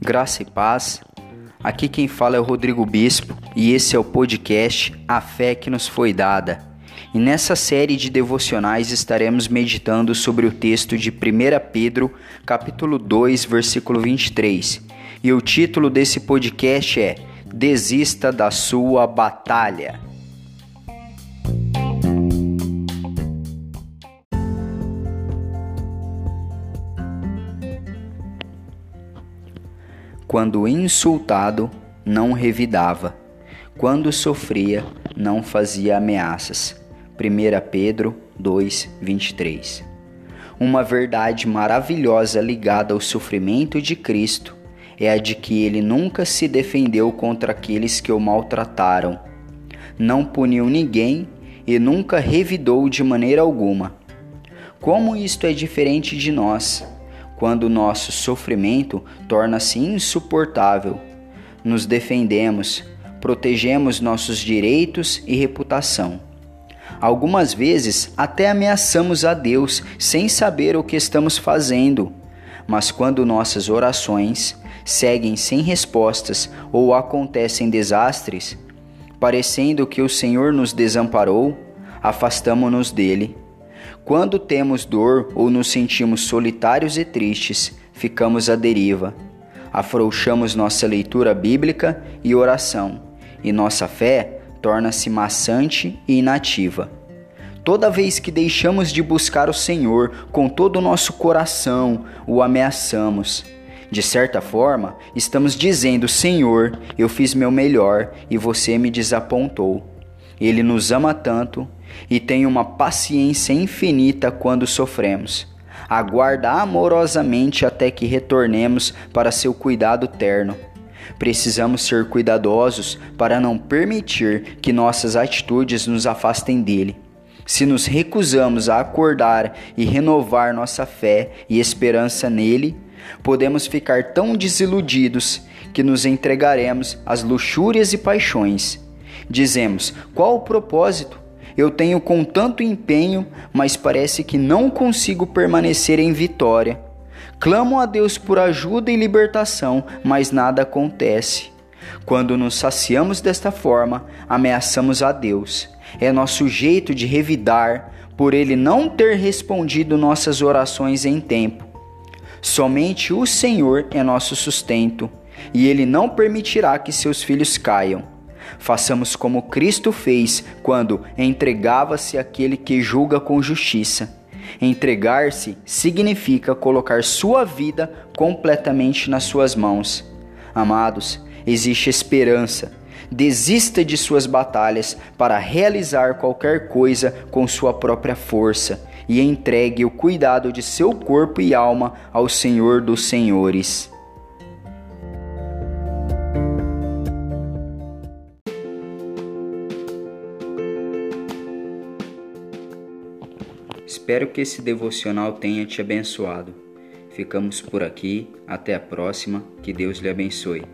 Graça e paz. Aqui quem fala é o Rodrigo Bispo e esse é o podcast A Fé que nos foi dada. E nessa série de devocionais estaremos meditando sobre o texto de 1 Pedro, capítulo 2, versículo 23. E o título desse podcast é Desista da sua batalha. Quando insultado, não revidava. Quando sofria, não fazia ameaças. 1 Pedro 2, 23. Uma verdade maravilhosa ligada ao sofrimento de Cristo é a de que ele nunca se defendeu contra aqueles que o maltrataram. Não puniu ninguém e nunca revidou de maneira alguma. Como isto é diferente de nós? Quando nosso sofrimento torna-se insuportável. Nos defendemos, protegemos nossos direitos e reputação. Algumas vezes até ameaçamos a Deus sem saber o que estamos fazendo, mas quando nossas orações seguem sem respostas ou acontecem desastres, parecendo que o Senhor nos desamparou, afastamo-nos dele quando temos dor ou nos sentimos solitários e tristes, ficamos à deriva. Afrouxamos nossa leitura bíblica e oração, e nossa fé torna-se maçante e inativa. Toda vez que deixamos de buscar o Senhor com todo o nosso coração, o ameaçamos. De certa forma, estamos dizendo: Senhor, eu fiz meu melhor e você me desapontou. Ele nos ama tanto e tem uma paciência infinita quando sofremos. Aguarda amorosamente até que retornemos para seu cuidado terno. Precisamos ser cuidadosos para não permitir que nossas atitudes nos afastem dele. Se nos recusamos a acordar e renovar nossa fé e esperança nele, podemos ficar tão desiludidos que nos entregaremos às luxúrias e paixões. Dizemos: qual o propósito? Eu tenho com tanto empenho, mas parece que não consigo permanecer em vitória. Clamo a Deus por ajuda e libertação, mas nada acontece. Quando nos saciamos desta forma, ameaçamos a Deus. É nosso jeito de revidar por ele não ter respondido nossas orações em tempo. Somente o Senhor é nosso sustento, e ele não permitirá que seus filhos caiam. Façamos como Cristo fez quando entregava-se àquele que julga com justiça. Entregar-se significa colocar sua vida completamente nas suas mãos. Amados, existe esperança. Desista de suas batalhas para realizar qualquer coisa com sua própria força e entregue o cuidado de seu corpo e alma ao Senhor dos Senhores. Espero que esse devocional tenha te abençoado. Ficamos por aqui, até a próxima, que Deus lhe abençoe.